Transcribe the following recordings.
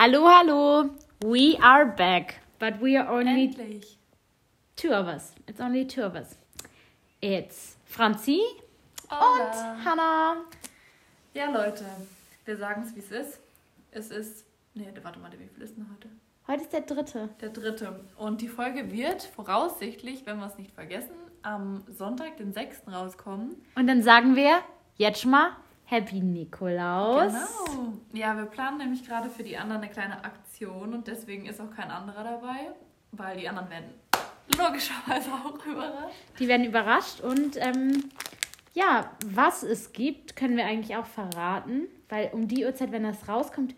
Hallo, hallo. We are back, but we are only Endlich. two of us. It's only two of us. It's Franzi Hola. und Hannah. Ja, Leute, wir sagen es, wie es ist. Es ist. Nee, warte mal, wie viel ist denn heute? Heute ist der dritte. Der dritte. Und die Folge wird voraussichtlich, wenn wir es nicht vergessen, am Sonntag, den 6. rauskommen. Und dann sagen wir jetzt schon mal Happy Nikolaus. Genau. Ja, wir planen nämlich gerade für die anderen eine kleine Aktion und deswegen ist auch kein anderer dabei, weil die anderen werden logischerweise auch überrascht. Die werden überrascht und ähm, ja, was es gibt, können wir eigentlich auch verraten, weil um die Uhrzeit, wenn das rauskommt,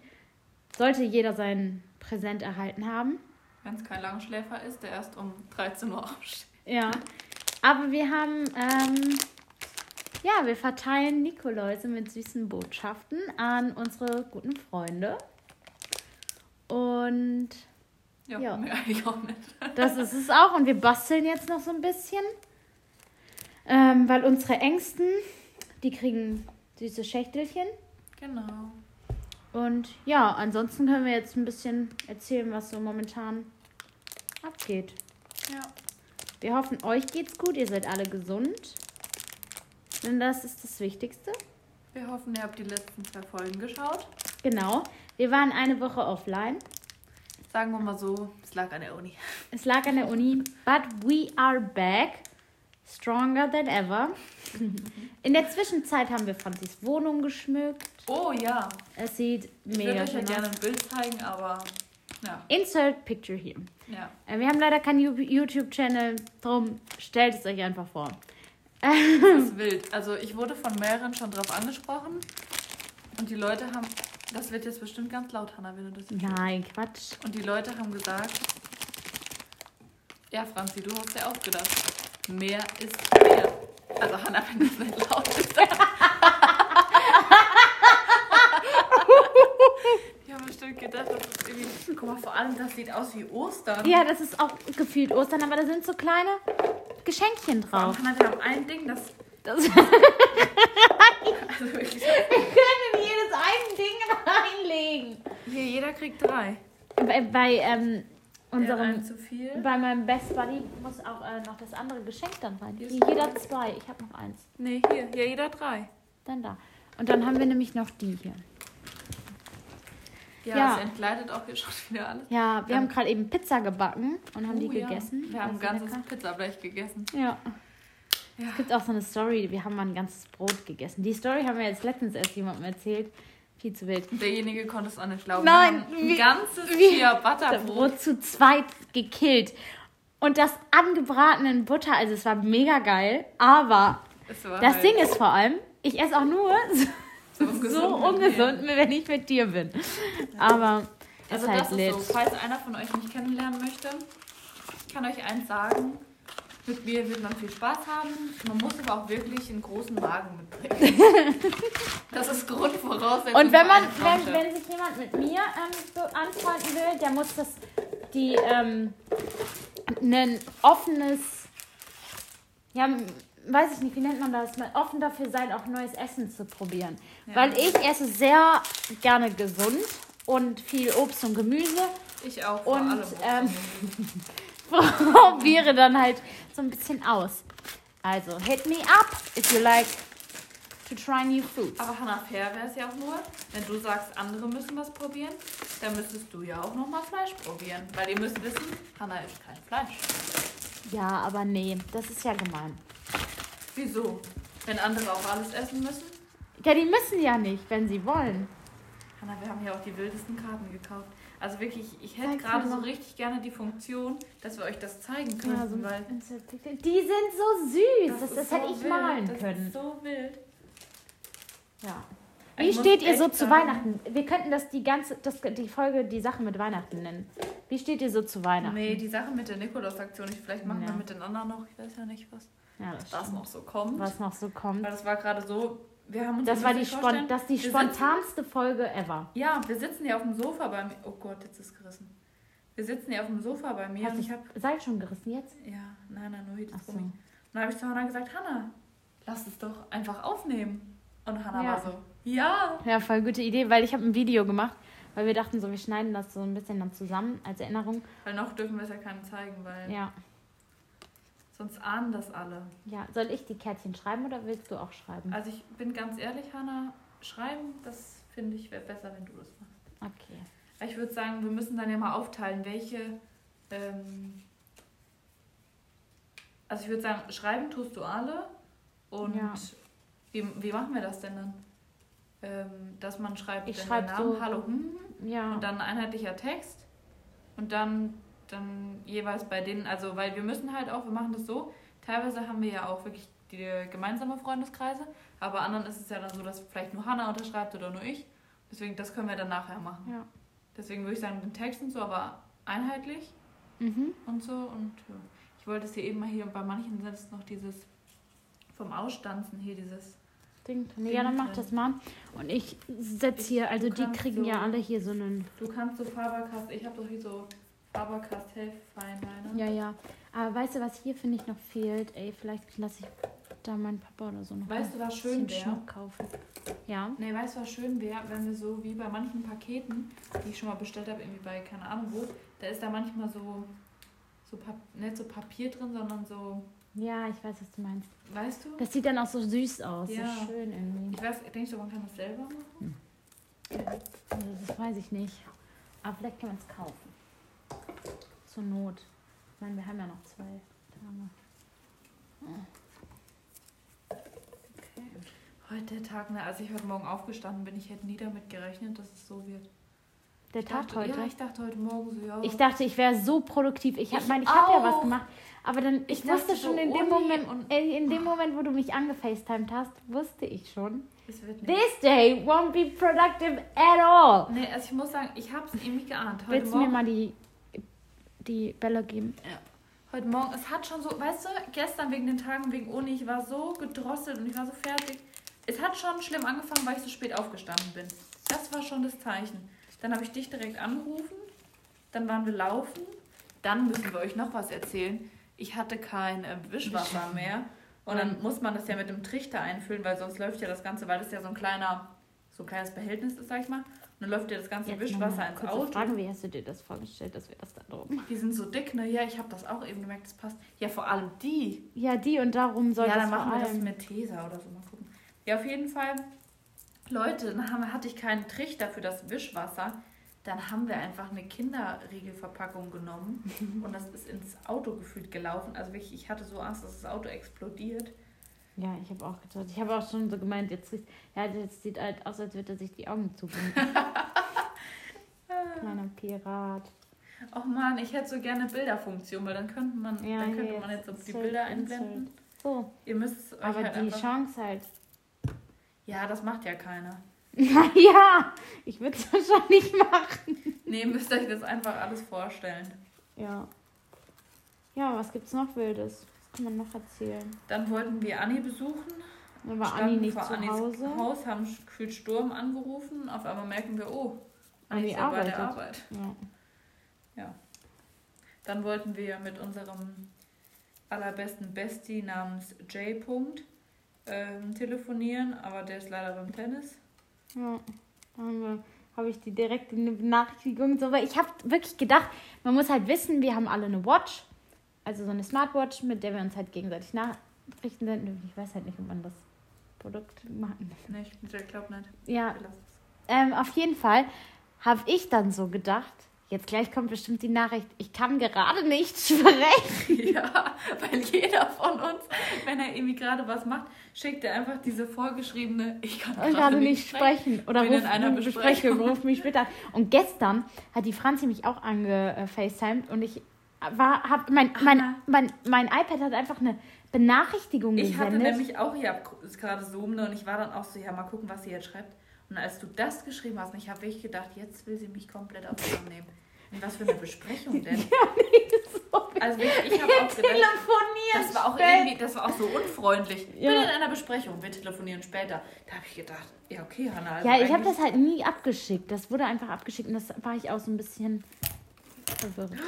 sollte jeder sein Präsent erhalten haben. Wenn es kein Langschläfer ist, der erst um 13 Uhr aufsteht. Ja. Aber wir haben, ähm, ja, wir verteilen Nikoläuse mit süßen Botschaften an unsere guten Freunde. Und Ja, Ja. mir eigentlich auch nicht. das ist es auch. Und wir basteln jetzt noch so ein bisschen, ähm, weil unsere Ängsten, die kriegen süße Schächtelchen. Genau. Und ja, ansonsten können wir jetzt ein bisschen erzählen, was so momentan abgeht. Ja. Wir hoffen, euch geht's gut, ihr seid alle gesund. Denn das ist das Wichtigste. Wir hoffen, ihr habt die letzten zwei Folgen geschaut. Genau. Wir waren eine Woche offline. Sagen wir mal so, es lag an der Uni. Es lag an der Uni, but we are back. Stronger than ever. In der Zwischenzeit haben wir Franzis Wohnung geschmückt. Oh ja. Es sieht Ich würde mega euch ja schön gerne aus. ein Bild zeigen, aber ja. Insert picture here. ja. Äh, Wir haben leider keinen YouTube-Channel, darum stellt es euch einfach vor. Das ist wild. Also ich wurde von mehreren schon drauf angesprochen und die Leute haben, das wird jetzt bestimmt ganz laut, Hannah, wenn du das jetzt Nein, Quatsch. Und die Leute haben gesagt, ja Franzi, du hast ja auch gedacht, mehr ist mehr. Also Hannah, wenn das nicht laut ist. Die haben bestimmt gedacht, das ist irgendwie. Guck mal, vor allem, das sieht aus wie Ostern. Ja, das ist auch gefühlt Ostern, aber da sind so kleine Geschenkchen drauf. Hannah, wir haben ein Ding, das. Das Also wirklich. können in jedes ein Ding reinlegen. Hier, jeder kriegt drei. Bei, bei ähm, unserem, zu viel. bei meinem Best Buddy muss auch äh, noch das andere Geschenk dann rein. Hier Hier jeder zwei. Ich habe noch eins. Nee, hier, ja, jeder drei. Dann da. Und dann haben wir nämlich noch die hier. Ja, Ja. es entgleitet auch hier schon wieder alles. Ja, wir Ähm, haben gerade eben Pizza gebacken und haben die Oh, ja. gegessen. Wir haben ein ganzes lecker. Pizzablech gegessen. Ja. Ja. Es gibt auch so eine Story, wir haben mal ein ganzes Brot gegessen. Die Story haben wir jetzt letztens erst jemandem erzählt. Viel zu wild. Derjenige konnte es auch nicht glauben. Nein, ein wie- ganzes wie- Das Butterbrot. Brot zu zweit gekillt. Und das angebraten in Butter, also es war mega geil. Aber das halt Ding ist vor allem, ich esse auch nur so so ungesund. ungesund, wenn ich mit dir bin. Aber ist Also halt das lit. ist so, falls einer von euch mich kennenlernen möchte, ich kann euch eins sagen. Mit mir wird man viel Spaß haben. Man muss aber auch wirklich einen großen Magen mitbringen. Das ist Grundvoraussetzung. Und wenn man, wenn, wenn sich jemand mit mir ähm, so anfreunden will, der muss das, die, ähm, ein offenes, ja, weiß ich nicht, wie nennt man das, mal offen dafür sein, auch neues Essen zu probieren. Ja. Weil ich esse sehr gerne gesund und viel Obst und Gemüse, Ich auch und, ähm, probiere dann halt so ein bisschen aus. Also, hit me up if you like to try new foods. aber Hannah, fair wäre es ja auch nur, wenn du sagst, andere müssen was probieren, dann müsstest du ja auch nochmal Fleisch probieren. Weil ihr müsst wissen, Hannah isst kein Fleisch. Ja, aber nee, das ist ja gemein. Wieso? Wenn andere auch alles essen müssen? Ja, die müssen ja nicht, wenn sie wollen. Hanna, wir haben ja auch die wildesten Karten gekauft. Also wirklich, ich hätte gerade so richtig gerne die Funktion, dass wir euch das zeigen Ja, können. so weil die sind so süß. Das, das, so hätte ich wild, malen das können. Ist so wild. Ja. Ich Wie muss steht ihr so zu sagen- Weihnachten? Wir könnten das die ganze, das, die Folge, die Sache mit Weihnachten nennen. Wie steht ihr so zu Weihnachten? Nee, die Sache mit der Nikolaus-Aktion, ich- vielleicht machen Ja. wir mit den anderen noch, ich weiß ja nicht, was, ja, das was stimmt. noch so kommt. Was noch so kommt. Weil das war gerade so, wir haben uns Das war die, Spon das die wir sitzen- spontanste Folge ever. Ja, wir sitzen hier auf dem Sofa bei mir. Oh Gott, jetzt ist gerissen. Wir sitzen hier auf dem Sofa bei mir Hast und ich habe Seil schon gerissen jetzt? Ja, nein, nein, nur hier das so. Gummi. Und dann habe ich zu Hannah gesagt, Hannah, lass es doch einfach aufnehmen. Und Hannah Ja. war so, ja. Ja, voll gute Idee, weil ich habe ein Video gemacht Weil wir dachten so, wir schneiden das so ein bisschen dann zusammen als Erinnerung. Weil noch dürfen wir es ja keinem zeigen, weil Ja. Sonst ahnen das alle. Ja. Soll ich die Kärtchen schreiben oder willst du auch schreiben? Also ich bin ganz ehrlich, Hanna, schreiben, das finde ich wäre besser, wenn du das machst. Okay. Ich würde sagen, wir müssen dann ja mal aufteilen, welche. Ähm, also ich würde sagen, schreiben tust du alle. Und Ja. wie, wie machen wir das denn dann? Ähm, dass man schreibt Ich den schreib Namen, so- Hallo, hm, hm, Ja. und dann ein einheitlicher Text. Und dann, dann jeweils bei denen, also weil wir müssen halt auch, wir machen das so, teilweise haben wir ja auch wirklich die gemeinsame Freundeskreise, aber anderen ist es ja dann so, dass vielleicht nur Hannah unterschreibt oder nur ich. Deswegen, das können wir dann nachher machen. Ja. Deswegen würde ich sagen, den Text und so, aber einheitlich Mhm. und so. Und ja. ich wollte es hier eben mal hier, bei manchen es noch dieses vom Ausstanzen hier, dieses. Ding drin. Ja, dann mach das mal. Und ich setze hier, also die kriegen ja so- alle hier so einen. Du kannst so Faberkast, ich habe doch hier so Faberkast Feinliner. Ja, ja. Aber weißt du, was hier finde ich noch fehlt? Ey, vielleicht lasse ich da meinen Papa oder so noch Weißt du, was schön wäre? Kaufen. Ja. Nee, weißt du, was schön wäre, wenn wir so wie bei manchen Paketen, die ich schon mal bestellt habe, irgendwie bei keine Ahnung wo, da ist da manchmal so, so Pap nicht so Papier drin, sondern so, Ja, ich weiß, was du meinst. weißt du? Das sieht dann auch so süß aus. Ja. So schön irgendwie. Ich weiß, denkst du, man kann das selber machen? Also, das weiß ich nicht. Aber vielleicht kann man es kaufen. Zur Not. Ich meine, wir haben ja noch zwei Tage. Heute der Tag, ne, als ich heute Morgen aufgestanden bin, ich hätte nie damit gerechnet, dass es so wird. Der Ich Tag dachte, heute. Ja, ich dachte heute Morgen so, ja. Ich dachte, ich wäre so produktiv. Ich habe Ich mein, ich habe ja was gemacht. Aber dann, ich, Ich wusste schon so, in dem Uni Moment, ey, in dem Moment, wo du mich angefacetimed hast, wusste ich schon. This day won't be productive at all. Nee, also ich muss sagen, ich habe es irgendwie geahnt. Heute Willst du mir mal die, die Bälle geben? heute Morgen, es hat schon so, weißt du, gestern wegen den Tagen wegen Uni, ich war so gedrosselt und ich war so fertig. Es hat schon schlimm angefangen, weil ich so spät aufgestanden bin. Das war schon das Zeichen. Dann habe ich dich direkt angerufen, dann waren wir laufen, dann müssen wir euch noch was erzählen. Ich hatte kein äh, Wischwasser mehr und dann muss man das ja mit dem Trichter einfüllen, weil sonst läuft ja das Ganze, weil das ja so ein kleiner, so ein kleines Behältnis ist, sag ich mal. Dann läuft ja das ganze Jetzt Wischwasser ins Auto. Frage, wie hast du dir das vorgestellt, dass wir das da drum? Die sind so dick, ne? Ja, ich habe das auch eben gemerkt, das passt. Ja, vor allem die. Ja, die und darum soll ja, das dann vor machen wir das mit Tesa oder so, mal gucken. Ja, auf jeden Fall, Leute, dann haben, hatte ich keinen Trichter für das Wischwasser. Dann haben wir einfach eine Kinderriegelverpackung genommen und das ist ins Auto gefühlt gelaufen. Also wirklich, ich hatte so Angst, dass das Auto explodiert. Ja, ich habe auch gedacht. Ich habe auch schon so gemeint, jetzt, riecht- ja, jetzt sieht halt aus, als würde er sich die Augen zubinden. Kleiner Pirat. Och man, ich hätte so gerne Bilderfunktion, weil dann könnte man, Ja, dann könnte man jetzt so die Insert, Bilder einblenden. So, Ihr müsst es euch aber halt die einfach... Chance halt. Ja, das macht ja keiner. ja, ich würde es wahrscheinlich machen. Nee, müsst euch das einfach alles vorstellen. Ja. Ja, was gibt's noch Wildes? Kann man noch erzählen? Dann wollten wir Anni besuchen. Dann war Anni nicht vor zu Annis Hause. Haus, haben gefühlt Sturm angerufen. Auf einmal merken wir, oh, Anni Anni ist ja bei der arbeitet. Arbeit. Ja. Dann wollten wir mit unserem allerbesten Bestie namens J. Punkt, ähm, telefonieren, aber der ist leider beim Tennis. Ja, da haben wir- habe ich die direkte Benachrichtigung. So, weil ich habe wirklich gedacht, man muss halt wissen, wir haben alle eine Watch, also so eine Smartwatch, mit der wir uns halt gegenseitig Nachrichten senden. Ich weiß halt nicht, ob man das Produkt machen. Nee, ich glaube nicht. Ja, ähm, auf jeden Fall habe ich dann so gedacht, jetzt gleich kommt bestimmt die Nachricht, ich kann gerade nicht sprechen. ja, weil jeder von uns, wenn er irgendwie gerade was macht, schickt er einfach diese vorgeschriebene, ich kann Ich gerade nicht sprechen. Oder Bin in ruf einer mich Besprechung. Besprechung, ruf mich später an. Und gestern hat die Franzi mich auch angefacetimed und ich war, hab, mein, mein, mein, mein iPad hat einfach eine Benachrichtigung Ich hatte gesendet. nämlich auch hier gerade Zoom ne, und ich war dann auch so, ja, mal gucken, was sie jetzt schreibt. Und als du das geschrieben hast, ich habe wirklich gedacht, jetzt will sie mich komplett auf den Arm nehmen. Und was für eine Besprechung denn? Also wirklich, ich habe auch gedacht, Telefonieren das war auch spät. irgendwie, das war auch so unfreundlich. Ja. Bin in einer Besprechung, wir telefonieren später. Da habe ich gedacht, ja okay, Hannah. Also Ja, ich habe das halt nie abgeschickt. Das wurde einfach abgeschickt und das war ich auch so ein bisschen verwirrt.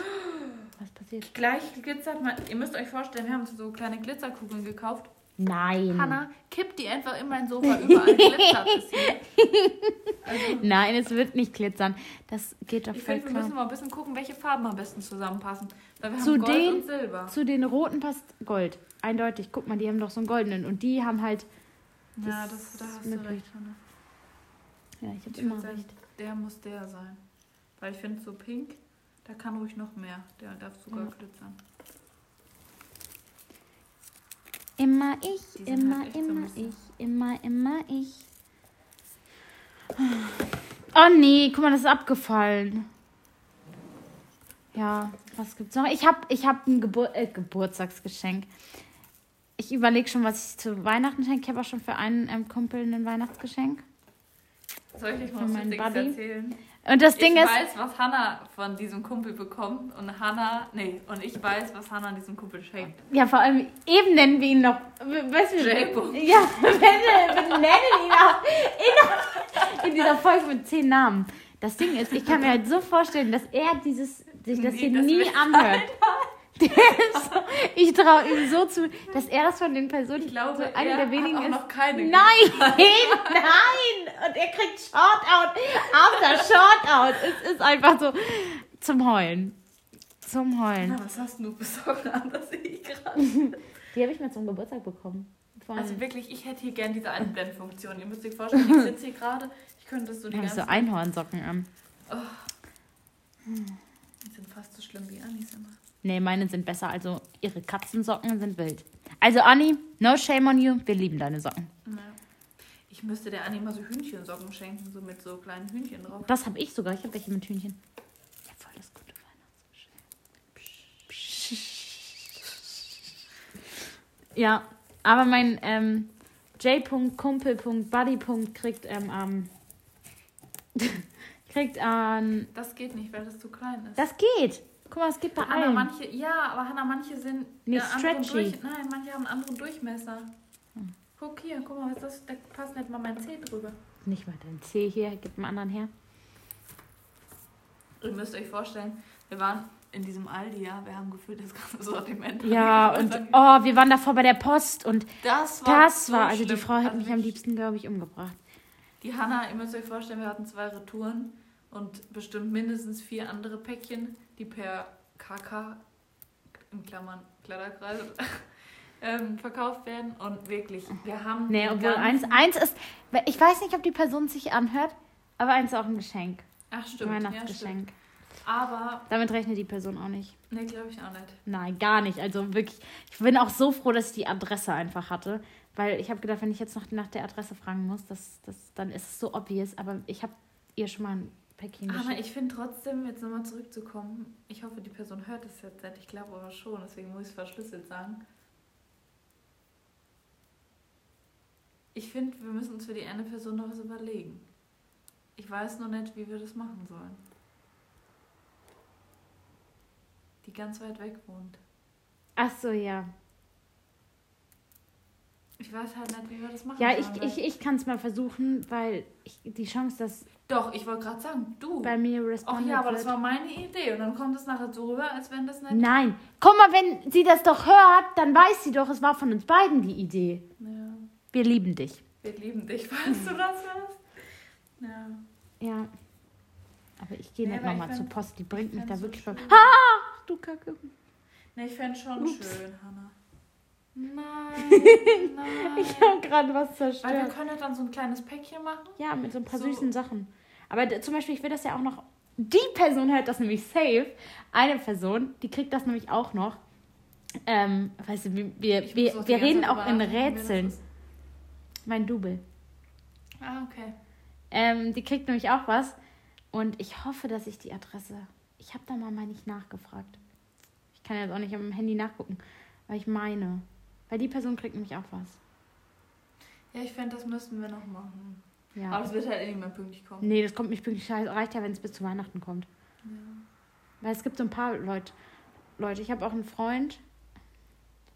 Was passiert? Gleich glitzert man, ihr müsst euch vorstellen, wir haben so kleine Glitzerkugeln gekauft. Nein. Hanna, kipp die einfach in mein Sofa überall. Glitzert es hier. Also, Nein, es wird nicht glitzern. Das geht doch ich voll finde, wir müssen mal ein bisschen gucken, welche Farben am besten zusammenpassen. Weil wir Zu haben Gold den- und Silber. Zu den roten passt Gold. Eindeutig. Guck mal, die haben doch so einen goldenen. Und die haben halt. Ja, das da hast du recht, Hanna. Ja, ich habe Ich immer recht. der muss der sein. Weil ich finde, so pink, da kann ruhig noch mehr. Der darf sogar Ja. glitzern. Immer ich, immer, halt so immer bisschen- ich, immer, immer ich. Oh nee, guck mal, das ist abgefallen. Ja, was gibt's noch? Ich hab, ich hab ein Gebur äh, Geburtstagsgeschenk. Ich überlege schon, was ich zu Weihnachten schenke. Ich habe auch schon für einen ähm, Kumpel ein Weihnachtsgeschenk. Soll ich euch mal was erzählen? Und das Ding ich ist, weiß, was Hannah von diesem Kumpel bekommt und Hannah, nee, und ich weiß, was Hannah diesem Kumpel schenkt. ja, vor allem eben nennen wir ihn noch. Weißt du. Ja, wir nennen, ihn auch in, in dieser Folge mit zehn Namen. Das Ding ist, ich kann mir halt so vorstellen, dass er dieses, sich das Nie, hier das nie anhört. So, ich traue ihm so zu, dass er das von den Personen Ich glaube, so eine er der wenigen hat auch ist. noch keine. Nein, nein! Und er kriegt Shortout after Shortout. Es ist einfach so zum Heulen. Zum Heulen. Na, was hast du besorgt an, das sehe ich gerade. Die habe ich mir zum Geburtstag bekommen. Von, Also wirklich, ich hätte hier gern diese Einblendfunktion. Ihr müsst euch vorstellen, ich sitze hier gerade, ich könnte das so die ganze so Einhornsocken an. Die sind fast so schlimm wie Anis immer. Nee, meine sind besser. Also ihre Katzensocken sind wild. Also Anni, no shame on you. Wir lieben deine Socken. Ja. Ich müsste der Anni mal so Hühnchensocken schenken, so mit so kleinen Hühnchen drauf. Das habe ich sogar. Ich habe welche mit Hühnchen. Ja, voll das gute Weihnachtsgeschenk. Ja, aber mein ähm, J.Kumpel.Buddy. kriegt ähm, am. kriegt an. Das geht nicht, weil das zu klein ist. das geht. Guck mal, es geht bei Hanna, allen. manche, ja, aber Hanna, manche sind Nicht äh, stretchy. Durch, nein, manche haben einen anderen Durchmesser. Guck hier, guck mal, was ist das, da passt nicht mal mein Zeh drüber. Nicht mal dein C hier. Gib einen anderen her. Ihr müsst euch vorstellen, wir waren in diesem Aldi, ja, wir haben gefühlt das ganze Sortiment. Ja, und oh, wir waren davor bei der Post und das war das so war, also die. Frau hätte Also mich am liebsten, glaube ich, umgebracht. Die Hanna, ihr müsst euch vorstellen, wir hatten zwei Retouren und bestimmt mindestens vier andere Päckchen, die per KK, in Klammern Kleiderkreis, ähm, verkauft werden. Und wirklich, wir haben. Nee, obwohl eins, eins ist, ich weiß nicht, ob die Person sich anhört, aber eins ist auch ein Geschenk. Ach, stimmt. ein Ja, Weihnachtsgeschenk. stimmt. Aber, Damit rechnet die Person auch nicht. nee, glaube ich auch nicht. Nein, gar nicht. Also wirklich, ich bin auch so froh, dass ich die Adresse einfach hatte. Weil ich habe gedacht, wenn ich jetzt noch nach der Adresse fragen muss, das, das, dann ist es so obvious. Aber ich habe ihr schon mal ein Päckchen Aber geschickt. ich finde trotzdem, jetzt nochmal zurückzukommen, ich hoffe, die Person hört es jetzt nicht. Ich glaube aber schon, deswegen muss ich es verschlüsselt sagen. Ich finde, wir müssen uns für die eine Person noch was überlegen. Ich weiß noch nicht, wie wir das machen sollen. Die ganz weit weg wohnt. Ach so, ja. Ich weiß halt nicht, wie wir das machen Ja, sollen. ich, ich, weil- ich kann es mal versuchen, weil ich, die Chance, dass Doch, ich wollte gerade sagen, du. bei mir Ach respondet ja, aber das war meine Idee. Und dann kommt es nachher so rüber, als wenn das nicht. Nein. Guck mal, wenn sie das doch hört, dann weiß sie doch, es war von uns beiden die Idee. Ja, Wir lieben dich. wir lieben dich, falls du das hörst. Ja. Ja. Aber ich gehe Nee, nicht nochmal zur Post, die bringt ich mich da so wirklich beim. schön. Ah, du Kacke. Ne, ich fände schon Ups. schön, Hannah. Nein, nein. Ich habe gerade was Weil wir zerstört. können ja dann so ein kleines Päckchen machen. Ja, mit so ein paar So. süßen Sachen. Aber zum Beispiel, ich will das ja auch noch. Die Person hört das nämlich safe. Eine Person, die kriegt das nämlich auch noch. Ähm, weißt du, wir, wir, wir, wir reden auch in Rätseln. Mein Double. Ah, okay. Ähm, die kriegt nämlich auch was. Und ich hoffe, dass ich die Adresse. Ich habe da mal, mal nicht nachgefragt. Ich kann jetzt auch nicht am Handy nachgucken. Weil ich meine. Weil die Person kriegt nämlich auch was. Ja, ich fände, das müssten wir noch machen. Ja. Aber es wird halt eh nicht mehr pünktlich kommen. Nee, das kommt nicht pünktlich. Reicht ja, wenn es bis zu Weihnachten kommt. Ja. Weil es gibt so ein paar Leute. Leute, ich habe auch einen Freund.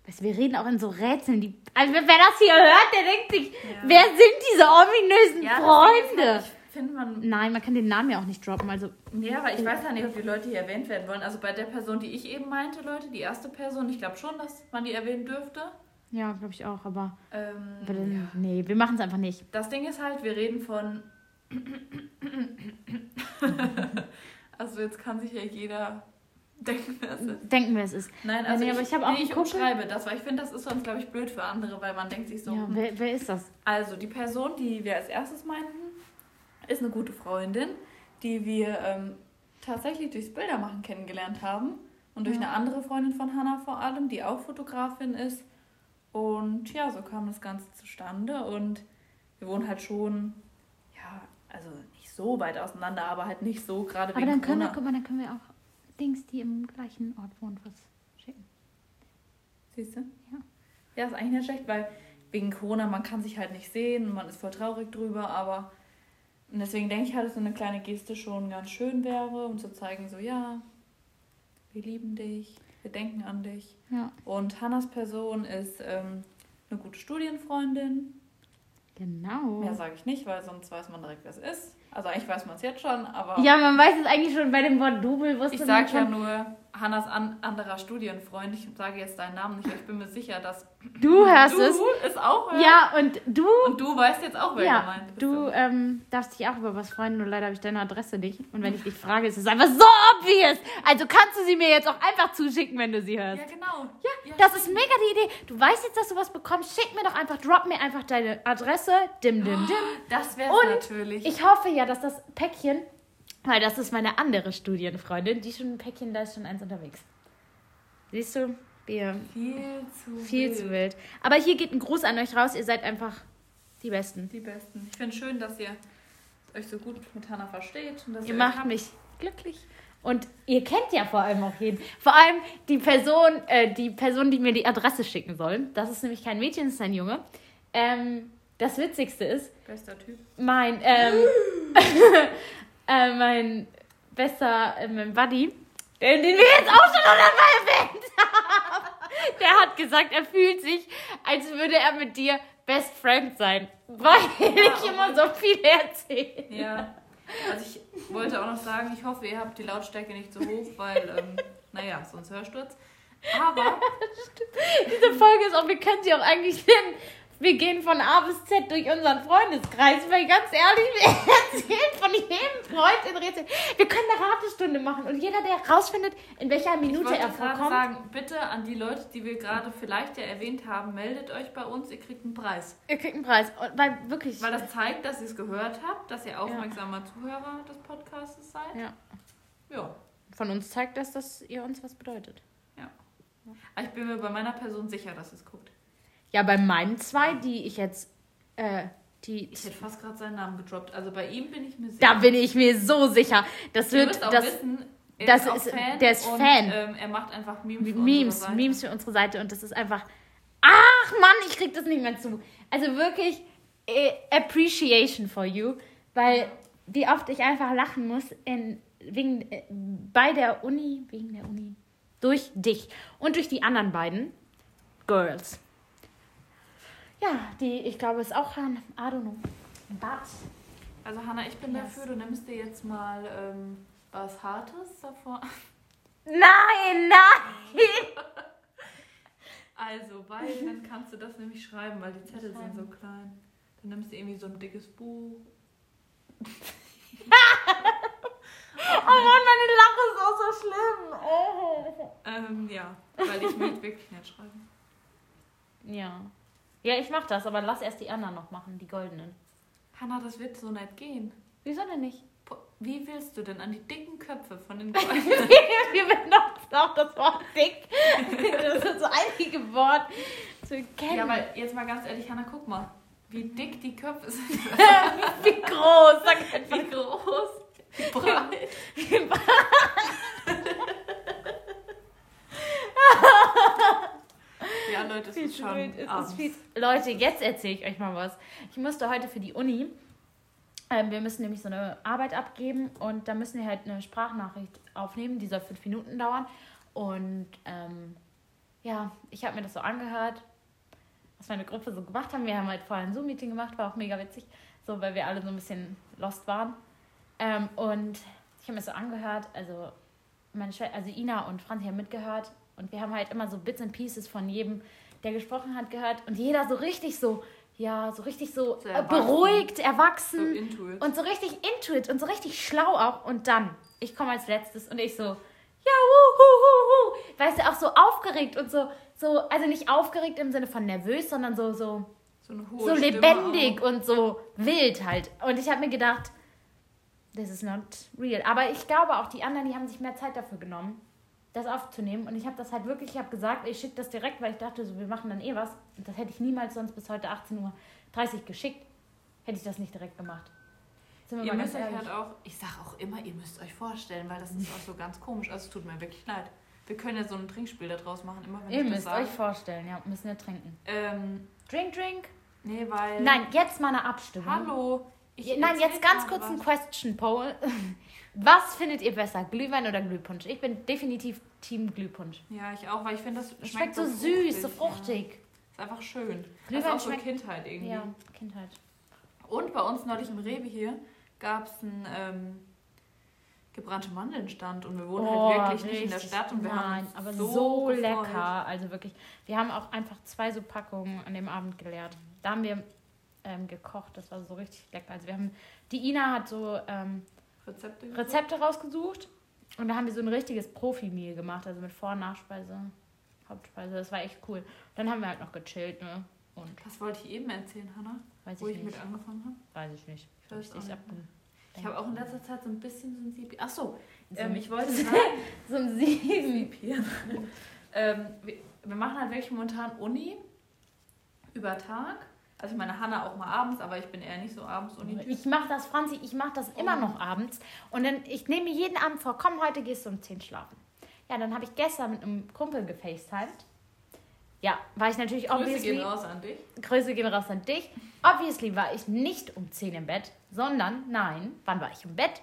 Weißt du, wir reden auch in so Rätseln. Die, also wer das hier hört, der denkt sich, Ja. wer sind diese ominösen Ja, das Freunde? halt, man. Nein, man kann den Namen ja auch nicht droppen. Also, Ja, aber ich weiß ja nicht, ob die Leute hier erwähnt werden wollen. Also bei der Person, die ich eben meinte, Leute, die erste Person, ich glaube schon, dass man die erwähnen dürfte. Ja, glaube ich auch, aber. Ähm, aber dann, ja. Nee, wir machen es einfach nicht. Das Ding ist halt, wir reden von. also jetzt kann sich ja jeder denken, wer es ist. Denken wir, es ist. Nein, also Nee, ich, aber ich habe auch nee, einen ich Kumpel- umschreibe das, weil ich finde, das ist sonst, glaube ich, blöd für andere, weil man denkt sich so. Ja, hm. wer, wer ist das? Also die Person, die wir als erstes meinten, ist eine gute Freundin, die wir ähm, tatsächlich durchs Bildermachen kennengelernt haben und durch Ja. eine andere Freundin von Hannah vor allem, die auch Fotografin ist. Und ja, so kam das Ganze zustande und wir wohnen halt schon, ja, also nicht so weit auseinander, aber halt nicht so gerade Aber wegen dann können, wir, Corona. guck mal, dann können wir auch Dings, die im gleichen Ort wohnen, was schicken. Siehst du? Ja. Ja, ist eigentlich nicht schlecht, weil wegen Corona, man kann sich halt nicht sehen und man ist voll traurig drüber, aber und deswegen denke ich halt, dass so eine kleine Geste schon ganz schön wäre, um zu zeigen, so ja, wir lieben dich, wir denken an dich. Ja, Und Hannas Person ist ähm, eine gute Studienfreundin. genau. Mehr sage ich nicht, weil sonst weiß man direkt, wer es ist. Also eigentlich weiß man es jetzt schon, aber Ja, man weiß es eigentlich schon bei dem Wort Double, wusste ich sage ja nur Hannas an, anderer Studienfreund. Ich sage jetzt deinen Namen nicht, aber ich bin mir sicher, dass Du hörst du es. es auch hörst. Ja, und du, Und du weißt jetzt auch, wer ja, gemeint ist. du ähm, darfst dich auch über was freuen, nur leider habe ich deine Adresse nicht. Und wenn ich dich frage, ist es einfach so obvious. Also kannst du sie mir jetzt auch einfach zuschicken, wenn du sie hörst. Ja, genau. Ja, das ist mega die Idee. Du weißt jetzt, dass du was bekommst. Schick mir doch einfach, drop mir einfach deine Adresse. Dim, dim, dim. Das wäre natürlich. Ich hoffe ja, dass das Päckchen, weil das ist meine andere Studienfreundin, die schon ein Päckchen, da ist schon eins unterwegs. Siehst du? Wir, viel zu viel wild. zu wild. Aber hier geht ein Gruß an euch raus. Ihr seid einfach die Besten. Die Besten. Ich finde schön, dass ihr euch so gut mit Hannah versteht. Und dass Ihr euch macht habt. mich glücklich. Und ihr kennt ja vor allem auch jeden. Vor allem die Person, äh, die Person, die mir die Adresse schicken soll. Das ist nämlich kein Mädchen, das ist ein Junge. Ähm, das Witzigste ist, Bester Typ. mein, ähm, äh, mein bester, äh, mein Buddy, den, den wir jetzt auch schon hundertmal erwähnt haben, der hat gesagt, er fühlt sich, als würde er mit dir Best Friend sein. Weil ich immer so viel erzähle. Ja. Also ich wollte auch noch sagen, ich hoffe, ihr habt die Lautstärke nicht so hoch, weil, ähm, naja, sonst Hörsturz. Aber Diese Folge ist auch, wir können sie auch eigentlich nennen. Wir gehen von A bis Z durch unseren Freundeskreis, weil ganz ehrlich, wir erzählen von jedem Freund in Rätsel. Wir können eine Ratestunde machen und jeder, der rausfindet, in welcher ich Minute wollte er vorkommt. sagen, bitte an die Leute, die wir gerade vielleicht ja erwähnt haben, meldet euch bei uns, ihr kriegt einen Preis. Ihr kriegt einen Preis. Und weil wirklich. Weil das zeigt, dass ihr es gehört habt, dass ihr aufmerksamer Zuhörer des Podcasts seid. Ja. Ja. Von uns zeigt das, dass ihr uns was bedeutet. Aber ich bin mir bei meiner Person sicher, dass es guckt. Ja, bei meinen zwei, die ich jetzt. Äh, die. Ich hätte fast gerade seinen Namen gedroppt. Also bei ihm bin ich mir sicher. Da bin ich mir so sicher. Das wird. müsst auch Das, wissen, er das ist, ist- Fan der ist und, Fan. Ähm, er macht einfach Memes. für Memes, unsere Seite. Memes für unsere Seite und das ist einfach. Ach Mann, ich krieg das nicht mehr zu. Also wirklich äh, Appreciation for you, weil wie oft ich einfach lachen muss in, wegen, äh, bei der Uni, wegen der Uni, durch dich und durch die anderen beiden Girls. Ja, die, ich glaube, ist auch ein, I don't know, ein Bad. Also Hanna, ich bin Yes. dafür, du nimmst dir jetzt mal ähm, was Hartes davor. Nein, nein! Also, weil dann kannst du das nämlich schreiben, weil die Zettel sind so klein. Dann nimmst du irgendwie so ein dickes Buch. Oh Mann, meine Lache ist auch so schlimm. Oh. Ähm, ja, weil ich möchte wirklich nicht schreiben. Ja. Ja, ich mach das, aber lass erst die anderen noch machen, die goldenen. Hanna, das wird so nicht gehen. Wieso denn nicht? Wie willst du denn an die dicken Köpfe von den Goldenen? Wir benutzen auch das Wort dick. Das ist das einzige Wort zu kennen. ja, aber jetzt mal ganz ehrlich, Hanna, guck mal. Wie dick die Köpfe sind. Wie groß? Sag einfach. Wie groß, wie breit. Ja, Leute, es ist schon es ist viel- Leute, jetzt erzähle ich euch mal was. Ich musste heute für die Uni, ähm, wir müssen nämlich so eine Arbeit abgeben und da müssen wir halt eine Sprachnachricht aufnehmen, die soll fünf Minuten dauern. Und ähm, ja, ich habe mir das so angehört, was meine Gruppe so gemacht haben. Wir haben halt vorher ein Zoom-Meeting gemacht, war auch mega witzig, so weil wir alle so ein bisschen lost waren. Ähm, und ich habe mir das so angehört, also meine Schwester, also Ina und Franzi haben mitgehört und wir haben halt immer so Bits and Pieces von jedem der gesprochen hat, gehört und jeder so richtig so, ja, so richtig so, So äh, erwachsen. beruhigt, So erwachsen into it. und so richtig intuit und so richtig schlau auch. Und dann, ich komme als letztes und ich so, ja, wuh, hu, hu, hu. Weißt du, auch so aufgeregt und so, so, also nicht aufgeregt im Sinne von nervös, sondern so, so, so so lebendig auch. und so wild halt. Und ich habe mir gedacht, this is not real. Aber ich glaube auch, die anderen, die haben sich mehr Zeit dafür genommen, das aufzunehmen. Und ich habe das halt wirklich, ich habe gesagt, ich schicke das direkt, weil ich dachte, so, wir machen dann eh was. Und das hätte ich niemals sonst bis heute 18.30 Uhr geschickt. Hätte ich das nicht direkt gemacht. Ihr müsst euch halt auch, ich sag auch immer, ihr müsst euch vorstellen, weil das ist auch so ganz komisch. Also es tut mir wirklich leid. Wir können ja so ein Trinkspiel daraus machen, immer wenn Ihr müsst sage. euch vorstellen, ja, müssen wir trinken. Ähm, Drink, drink. nee, weil. Nein, jetzt mal eine Abstimmung. Hallo. Ich Nein, jetzt ganz kurz ein. Question Poll. Was findet ihr besser, Glühwein oder Glühpunsch? Ich bin definitiv Team Glühpunsch. Ja, ich auch, weil ich finde, das schmeckt, schmeckt so süß, so Ja. fruchtig. Ist einfach schön. das Glühwein ist auch so schmeckt- Kindheit irgendwie. Ja, Kindheit. Und bei uns neulich im Rewe hier gab es einen ähm, gebrannte Mandeln-Stand und wir wohnen Oh, halt wirklich nicht in der. Stadt und wir Nein, haben aber so, so, lecker. Also wirklich, wir haben auch einfach zwei so Packungen an dem Abend geleert. Da haben wir ähm, gekocht, das war so richtig lecker. Also wir haben, die Ina hat so ähm, Rezepte. Rezepte rausgesucht und da haben wir so ein richtiges Profi-Meal gemacht, also mit Vor- und Nachspeise, Hauptspeise. Das war echt cool. Dann haben wir halt noch gechillt, ne? Und Das wollte ich eben erzählen, Hanna, weiß wo ich ich nicht. mit angefangen habe. Weiß ich nicht. Ich weiß Ich, ich, habe auch in letzter Zeit so ein bisschen sensibel. Ach so, ähm, So- ich wollte sagen, so ein hier. ähm, wir, wir machen halt wirklich momentan Uni über Tag. Also ich meine Hanna auch mal abends, aber ich bin eher nicht so abends Uni. Ich mache das, Franzi, ich mache das immer Oh. noch abends. Und dann, ich nehme mir jeden Abend vor, komm, heute gehst du um 10 schlafen. Ja, dann habe ich gestern mit einem Kumpel gefacetimed. Ja, war ich natürlich Grüße obviously. gehen raus an dich. Grüße gehen raus an dich. Obviously war ich nicht um 10 im Bett, sondern, nein, wann war ich im Bett?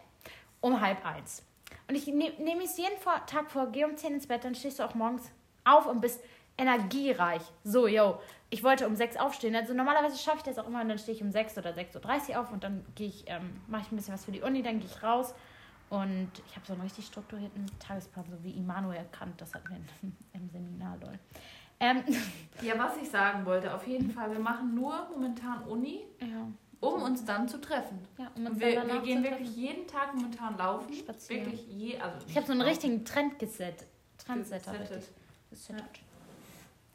Um halb eins. Und ich nehme nehm es jeden vor, Tag vor, geh um 10 ins Bett, dann stehst du auch morgens auf und bist energiereich. So, yo, ich wollte um 6 aufstehen. Also normalerweise schaffe ich das auch immer und dann stehe ich um 6 oder 6.30 Uhr auf und dann gehe ich, ähm, mache ich ein bisschen was für die Uni, dann gehe ich raus. Und ich habe so einen richtig strukturierten Tagesplan, so wie Immanuel Kant, das hatten wir im, Seminar, lol. Ähm, Ja, was ich sagen wollte, auf jeden Fall, wir machen nur momentan Uni, ja, um uns dann zu treffen. ja, um uns Und dann wir, wir gehen wirklich jeden Tag momentan laufen. Spazieren. Wirklich je, also Ich habe so einen richtigen Trend geset. Trendsetter. gesettet. Gesettet.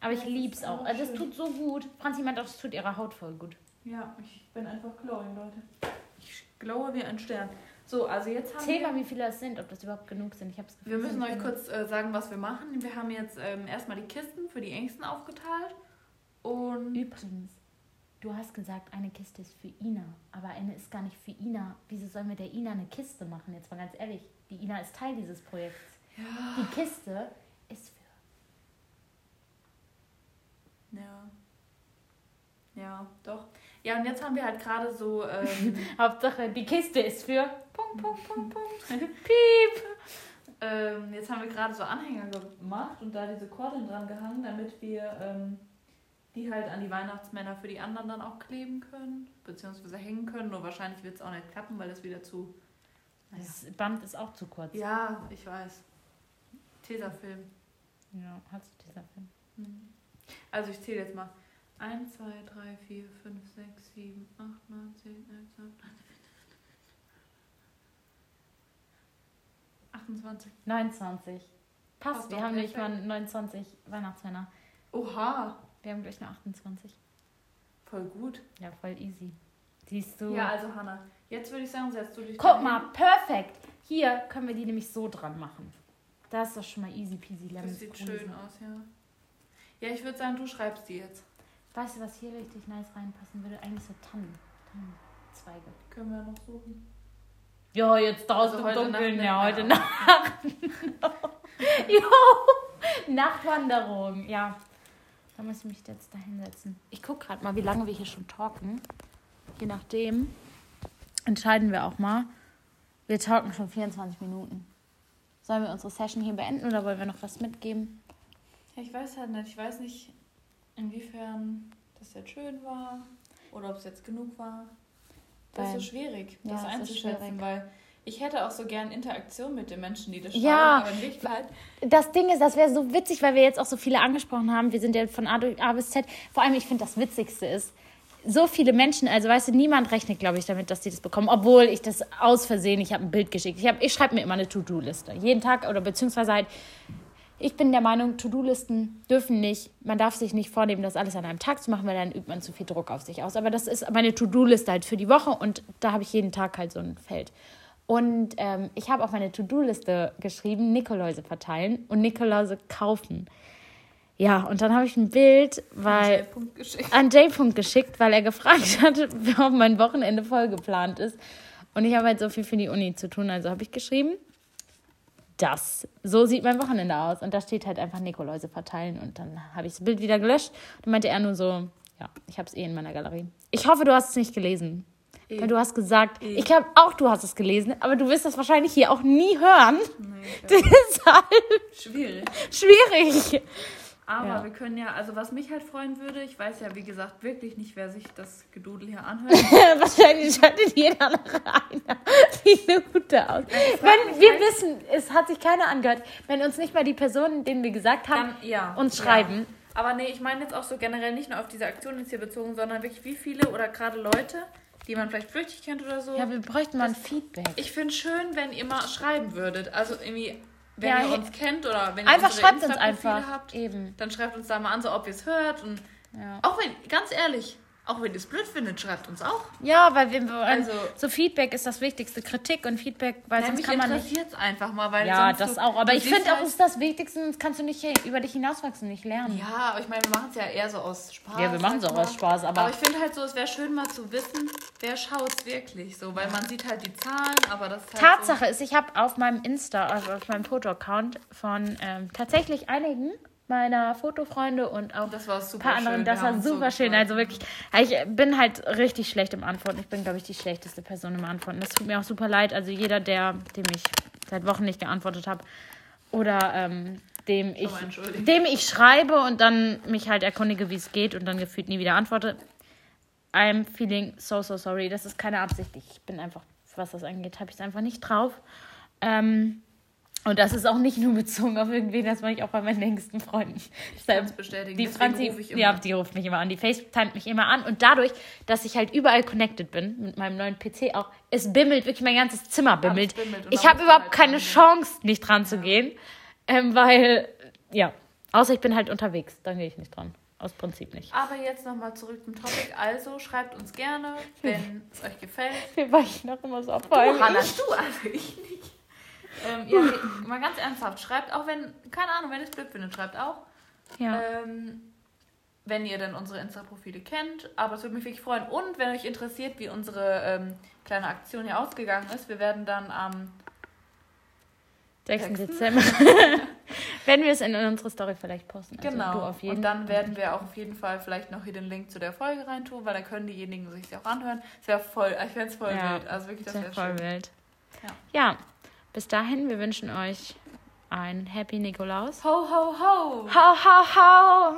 Aber ich Ja, das lieb's auch. Also es tut so gut. Franzi meint auch, es tut ihrer Haut voll gut. Ja, ich bin einfach glowing, Leute. Ich glowe wie ein Stern. So, also jetzt haben Zähl wir... mal, wie viele es sind, ob das überhaupt genug sind. Ich habe Gefühl, Wir müssen euch genug. kurz äh, sagen, was wir machen. Wir haben jetzt ähm, erstmal die Kisten für die Ängsten aufgeteilt. Und Übrigens, du hast gesagt, eine Kiste ist für Ina. Aber eine ist gar nicht für Ina. Wieso sollen wir der Ina eine Kiste machen? Jetzt mal ganz ehrlich. Die Ina ist Teil dieses Projekts. Die Kiste ist für. Ja. Ja, doch. Ja, und jetzt haben wir halt gerade so. Ähm, Hauptsache, die Kiste ist für. Punkt, Punkt, Punkt, Punkt. Piep! Ähm, jetzt haben wir gerade so Anhänger gemacht und da diese Kordeln dran gehangen, damit wir ähm, die halt an die Weihnachtsmänner für die anderen dann auch kleben können, beziehungsweise hängen können. Nur wahrscheinlich wird es auch nicht klappen, weil das wieder zu. Naja. Das Band ist auch zu kurz. Ja, ich weiß. Tesafilm. Ja, hast du dieser Film? Mhm. Also ich zähle jetzt mal. 1, 2, 3, 4, 5, 6, 7, 8, 9, 10, 11, 12, 28. 29. Passt, Passt wir haben nämlich mal perfekt. 29 Weihnachtsmänner. Oha, Wir haben gleich nur 28. voll gut. Ja, voll easy. Siehst du? Ja, also Hanna, jetzt würde ich sagen, setzt du dich Guck mal, perfekt. Hier können wir die nämlich so dran machen. Das ist doch schon mal easy peasy lemon Das sieht schön aus, ja. Ja, ich würde sagen, du schreibst die jetzt. Weißt du, was hier richtig nice reinpassen würde? Eigentlich so Tannen. Tannenzweige. Können wir noch suchen. Ja, jetzt draußen Also im Dunkeln. Nacht Ja, nicht heute. Nacht. jo, Nachtwanderung. Ja, da muss ich mich jetzt da hinsetzen. Ich gucke gerade mal, wie lange wir hier schon talken. Je nachdem entscheiden wir auch mal. Wir talken schon 24 Minuten. Sollen wir unsere Session hier beenden oder wollen wir noch was mitgeben? Ja, ich weiß halt nicht. Ich weiß nicht, inwiefern das jetzt schön war oder ob es jetzt genug war. Das ist Weil- so schwierig, Ja, das ist einzuschätzen, weil Ich hätte auch so gern Interaktion mit den Menschen, die das schauen, Ja. aber in Wirklichkeit Das Ding ist, das wäre so witzig, weil wir jetzt auch so viele angesprochen haben. Wir sind ja von A, A bis Z. Vor allem, ich finde, das Witzigste ist, so viele Menschen, also weißt du, niemand rechnet, glaube ich, damit, dass die das bekommen. Obwohl ich das aus Versehen, ich habe ein Bild geschickt. Ich, hab- ich schreibe mir immer eine To-Do-Liste. Jeden Tag oder beziehungsweise halt, ich bin der Meinung, To-Do-Listen dürfen nicht, man darf sich nicht vornehmen, das alles an einem Tag zu machen, weil dann übt man zu viel Druck auf sich aus. Aber das ist meine To-Do-Liste halt für die Woche und da habe ich jeden Tag halt so ein Feld. Und ähm, ich habe auf meine To-Do-Liste geschrieben, Nikoläuse verteilen und Nikoläuse kaufen. Ja, und dann habe ich ein Bild, weil geschickt. an J-Punkt geschickt, weil er gefragt hat, ob mein Wochenende voll geplant ist. Und ich habe halt so viel für die Uni zu tun, also habe ich geschrieben, das, so sieht mein Wochenende aus. Und da steht halt einfach Nikoläuse verteilen. Und dann habe ich das Bild wieder gelöscht. Dann meinte er nur so, ja, ich habe es eh in meiner Galerie. Ich hoffe, du hast es nicht gelesen. Eh. Weil du hast gesagt, ich glaube auch, du hast es gelesen, aber du wirst das wahrscheinlich hier auch nie hören. Nee, Deshalb schwierig. schwierig. Aber Ja. wir können ja, also was mich halt freuen würde, ich weiß ja wie gesagt wirklich nicht, wer sich das Gedudel hier anhört. Wahrscheinlich schaltet jeder nach einer Minute aus. Wenn wir halt- wissen, es hat sich keiner angehört, wenn uns nicht mal die Personen, denen wir gesagt haben, Dann, ja. uns ja. schreiben. Aber nee, ich meine jetzt auch so generell nicht nur auf diese Aktion jetzt hier bezogen, sondern wirklich wie viele oder gerade Leute, die man vielleicht flüchtig kennt oder so. Ja, wir bräuchten mal ein Feedback. Ich finde schön, wenn ihr mal schreiben würdet. Also irgendwie, wenn Ja, ihr uns kennt oder wenn ihr Einfach schreibt uns einfach. habt, Eben. dann schreibt uns da mal an, so ob ihr es hört. Und Ja. auch wenn, ganz ehrlich, auch wenn ihr es blöd findet, schreibt uns auch. Ja, weil wir Also- so Feedback ist das Wichtigste. Kritik und Feedback, weil sonst kann man nicht. es einfach mal, weil Ja, das du- auch. Aber ich finde auch, es ist das Wichtigste, sonst kannst du nicht über dich hinauswachsen, nicht lernen. Ja, aber ich meine, wir machen es ja eher so aus Spaß. Ja, wir machen's sag auch aus Spaß, aber- Aber ich finde halt so, es wäre schön mal zu wissen, wer schaut es wirklich so, weil man sieht halt die Zahlen, aber das ist halt Tatsache ist, ich habe auf meinem Insta, also auf meinem Foto-Account von ähm, tatsächlich einigen meiner Fotofreunde und auch ein super paar anderen, schön. das war uns so super schön. Also wirklich, ich bin halt richtig schlecht im Antworten. Ich bin, glaube ich, die schlechteste Person im Antworten. Das tut mir auch super leid. Also jeder, der, dem ich seit Wochen nicht geantwortet habe oder ähm, dem ich, dem ich schreibe und dann mich halt erkundige, wie es geht und dann gefühlt nie wieder antworte. I'm feeling so, so sorry. Das ist keine Absicht. Ich bin einfach, was das angeht, habe ich es einfach nicht drauf. Ähm, und das ist auch nicht nur bezogen auf irgendwen, das mache ich auch bei meinen engsten Freunden. kann's bestätigen. Die Deswegen Franzi, rufe ich immer. ja, die ruft mich immer an. Die FaceTimet mich immer an. Und dadurch, dass ich halt überall connected bin, mit meinem neuen PC auch, es bimmelt, wirklich mein ganzes Zimmer bimmelt. bimmelt Ich habe überhaupt halt keine. Chance, nicht dran zu gehen. Ähm, weil, ja, außer ich bin halt unterwegs. Dann gehe ich nicht dran. Aus Prinzip nicht. Aber jetzt nochmal zurück zum Topic. Also schreibt uns gerne, wenn es euch gefällt. Wir weichen noch immer so ab. Du, Hannah, ich. du, also ich nicht. Ähm, ja, mal ganz ernsthaft, schreibt auch, wenn, keine Ahnung, wenn ihr es blöd findet, schreibt auch. Ja. Ähm, wenn ihr dann unsere Insta-Profile kennt. Aber es würde mich wirklich freuen. Und wenn euch interessiert, wie unsere ähm, kleine Aktion hier ausgegangen ist, wir werden dann am 6. Sechsten. Dezember. Wenn wir es in unsere Story vielleicht posten. Also Genau. Und dann werden wir auch auf jeden Fall vielleicht noch hier den Link zu der Folge reintun, weil dann können diejenigen sich auch anhören. Es wäre voll, ich fände es voll Ja, wild. Also wirklich, das wäre voll schön. wild. Ja. ja, bis dahin, wir wünschen euch ein Happy Nikolaus. Ho, ho, ho! Hau, hau, hau!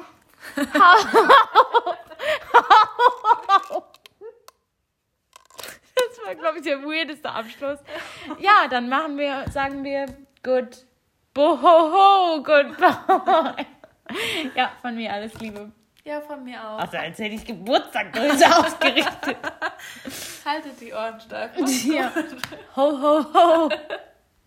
Das war, glaube ich, der weirdeste Abschluss. Ja, dann machen wir, sagen wir good boho, goodbye. Ja, von mir alles Liebe. Ja, von mir auch. Also, als hätte ich Geburtstaggröße ausgerichtet. Haltet die Ohren steif. Ja. Ho, ho, ho.